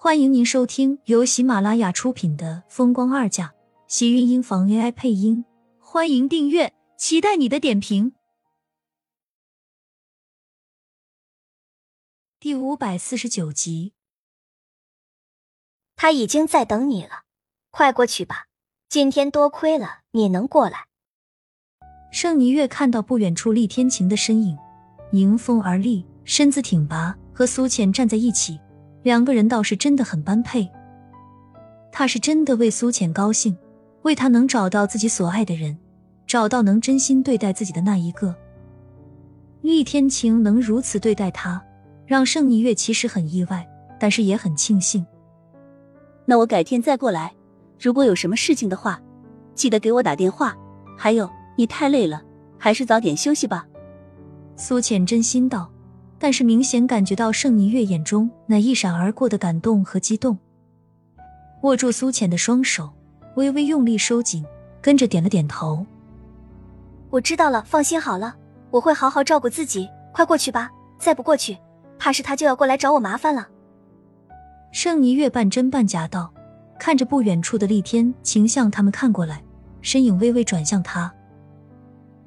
欢迎您收听由喜马拉雅出品的《风光二嫁》，喜运音房 AI 配音。欢迎订阅，期待你的点评。第五百四十九集，他已经在等你了，快过去吧。今天多亏了你能过来。盛霓月看到不远处厉天晴的身影，迎风而立，身子挺拔，和苏浅站在一起。两个人倒是真的很般配，他是真的为苏浅高兴，为他能找到自己所爱的人，找到能真心对待自己的那一个。厉天晴能如此对待他，让盛霓月其实很意外，但是也很庆幸。那我改天再过来，如果有什么事情的话，记得给我打电话。还有，你太累了，还是早点休息吧。苏浅真心道。但是明显感觉到盛霓月眼中那一闪而过的感动和激动，握住苏浅的双手，微微用力收紧，跟着点了点头。我知道了，放心好了，我会好好照顾自己。快过去吧，再不过去，怕是他就要过来找我麻烦了。盛霓月半真半假道，看着不远处的厉天晴向他们看过来，身影微微转向他。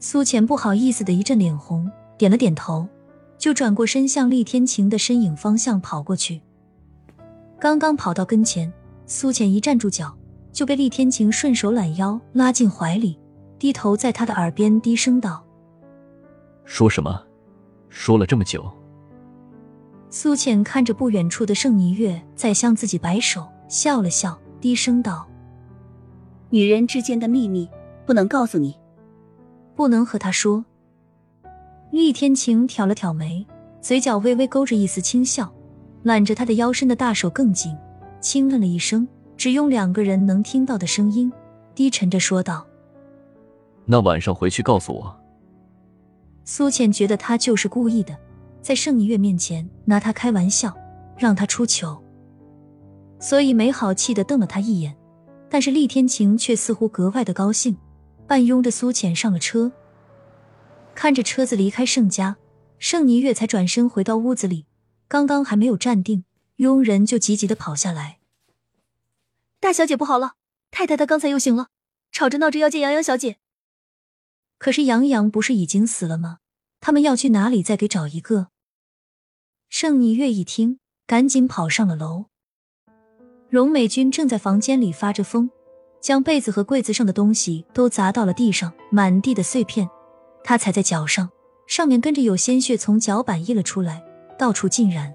苏浅不好意思的一阵脸红，点了点头。就转过身向厉天晴的身影方向跑过去。刚刚跑到跟前，苏浅一站住脚，就被厉天晴顺手揽腰拉进怀里，低头在他的耳边低声道：“说什么？说了这么久。”苏浅看着不远处的盛霓月在向自己摆手，笑了笑，低声道：“女人之间的秘密不能告诉你，不能和他说。”厉天晴挑了挑眉，嘴角微微勾着一丝轻笑，揽着他的腰身的大手更紧，轻嗯了一声，只用两个人能听到的声音，低沉着说道：“那晚上回去告诉我。”苏浅觉得他就是故意的，在盛一月面前拿他开玩笑，让他出糗，所以没好气的瞪了他一眼。但是厉天晴却似乎格外的高兴，半拥着苏浅上了车。看着车子离开盛家，盛霓月才转身回到屋子里。刚刚还没有站定，佣人就急急的跑下来：“大小姐不好了，太太她刚才又醒了，吵着闹着要见杨洋小姐。”可是杨洋不是已经死了吗？他们要去哪里再给找一个？盛霓月一听，赶紧跑上了楼。荣美君正在房间里发着疯，将被子和柜子上的东西都砸到了地上，满地的碎片。他踩在脚上，上面跟着有鲜血从脚板溢了出来，到处浸染。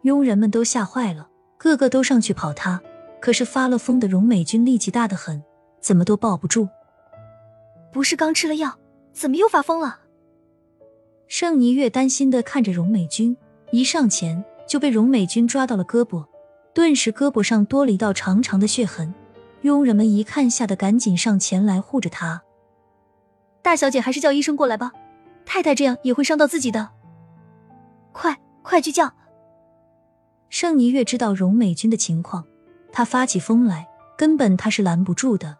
佣人们都吓坏了，个个都上去跑他。可是发了疯的荣美君力气大得很，怎么都抱不住。不是刚吃了药，怎么又发疯了？盛霓月担心的看着荣美君，一上前就被荣美君抓到了胳膊，顿时胳膊上多了一道长长的血痕。佣人们一看，吓得赶紧上前来护着他。大小姐还是叫医生过来吧，太太这样也会伤到自己的。快快去叫！盛霓月知道荣美君的情况，她发起疯来，根本她是拦不住的。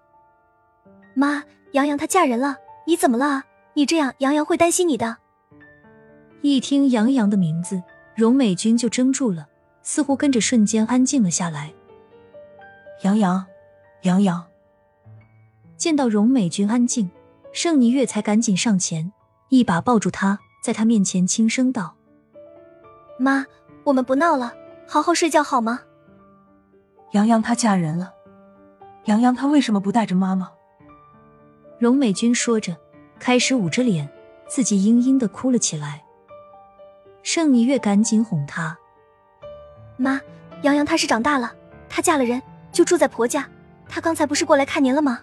妈，杨洋她嫁人了，你怎么了？你这样，杨洋会担心你的。一听杨洋的名字，荣美君就怔住了，似乎跟着瞬间安静了下来。杨洋，杨洋，见到荣美君安静。盛霓月才赶紧上前，一把抱住他，在他面前轻声道：“妈，我们不闹了，好好睡觉好吗？”洋洋她嫁人了，洋洋她为什么不带着妈妈？荣美君说着，开始捂着脸，自己嘤嘤的哭了起来。盛霓月赶紧哄她：“妈，洋洋她是长大了，她嫁了人就住在婆家，她刚才不是过来看您了吗？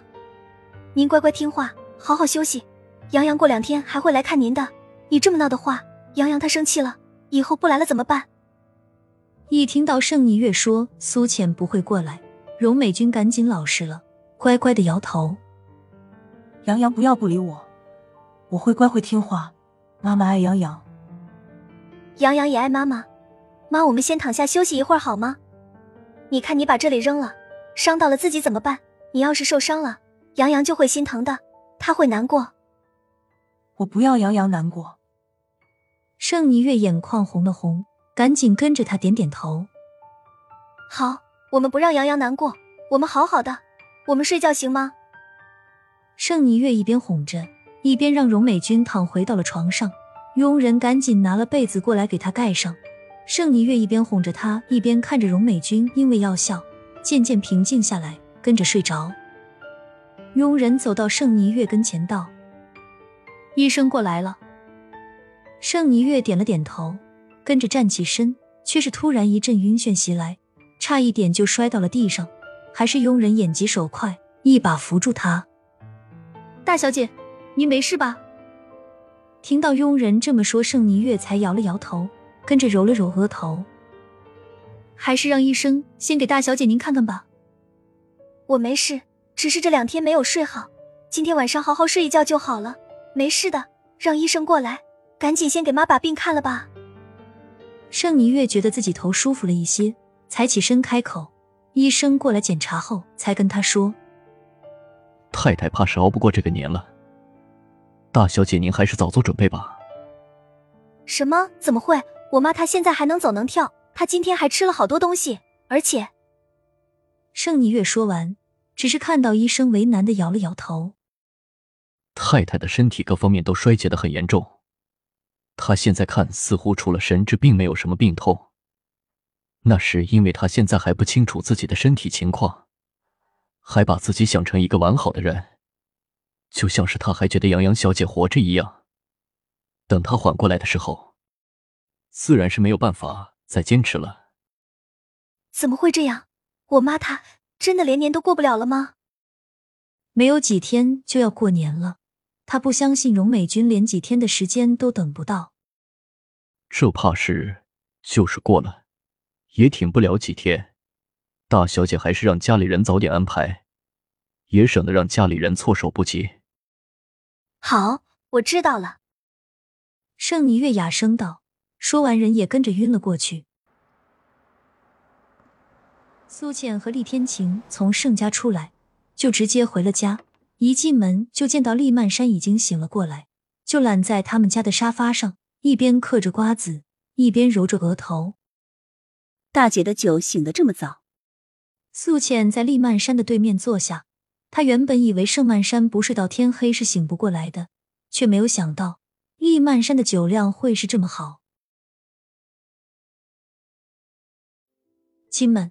您乖乖听话。”好好休息，杨洋过两天还会来看您的。你这么闹的话，杨洋他生气了，以后不来了怎么办？一听到盛霓月说苏浅不会过来，荣美君赶紧老实了，乖乖的摇头。杨洋不要不理我，我会乖会听话。妈妈爱杨洋，杨洋也爱妈妈。妈，我们先躺下休息一会儿好吗？你看你把这里扔了，伤到了自己怎么办？你要是受伤了，杨洋就会心疼的。他会难过，我不要杨洋难过。盛霓月眼眶红了红，赶紧跟着他点点头。好，我们不让杨洋难过，我们好好的，我们睡觉行吗？盛霓月一边哄着，一边让荣美君躺回到了床上。佣人赶紧拿了被子过来给她盖上。盛霓月一边哄着她，一边看着荣美君因为药效渐渐平静下来，跟着睡着。佣人走到盛尼月跟前道：“医生过来了。”盛尼月点了点头，跟着站起身，却是突然一阵晕眩袭来，差一点就摔到了地上。还是佣人眼疾手快，一把扶住她。大小姐，您没事吧？听到佣人这么说，盛尼月才摇了摇头，跟着揉了揉额头。还是让医生先给大小姐您看看吧。我没事，只是这两天没有睡好，今天晚上好好睡一觉就好了，没事的。让医生过来，赶紧先给妈把病看了吧。盛尼月觉得自己头舒服了一些，才起身开口。医生过来检查后，才跟他说。太太怕是熬不过这个年了，大小姐您还是早做准备吧。什么？怎么会？我妈她现在还能走能跳，她今天还吃了好多东西，而且……盛尼月说完，只是看到医生为难的摇了摇头。太太的身体各方面都衰竭的很严重，她现在看似乎除了神志并没有什么病痛，那是因为她现在还不清楚自己的身体情况。还把自己想成一个完好的人，就像是她还觉得杨洋小姐活着一样。等她缓过来的时候，自然是没有办法再坚持了。怎么会这样？我妈她真的连年都过不了了吗？没有几天就要过年了，他不相信荣美君连几天的时间都等不到。这怕是就是过了，也挺不了几天。大小姐还是让家里人早点安排，也省得让家里人措手不及。好，我知道了。盛霓月哑声道，说完人也跟着晕了过去。苏浅和厉天晴从盛家出来，就直接回了家。一进门就见到厉曼山已经醒了过来，就懒在他们家的沙发上，一边嗑着瓜子，一边揉着额头。大姐的酒醒得这么早。素浅在厉曼山的对面坐下，她原本以为盛曼山不睡到天黑是醒不过来的，却没有想到厉曼山的酒量会是这么好。亲们，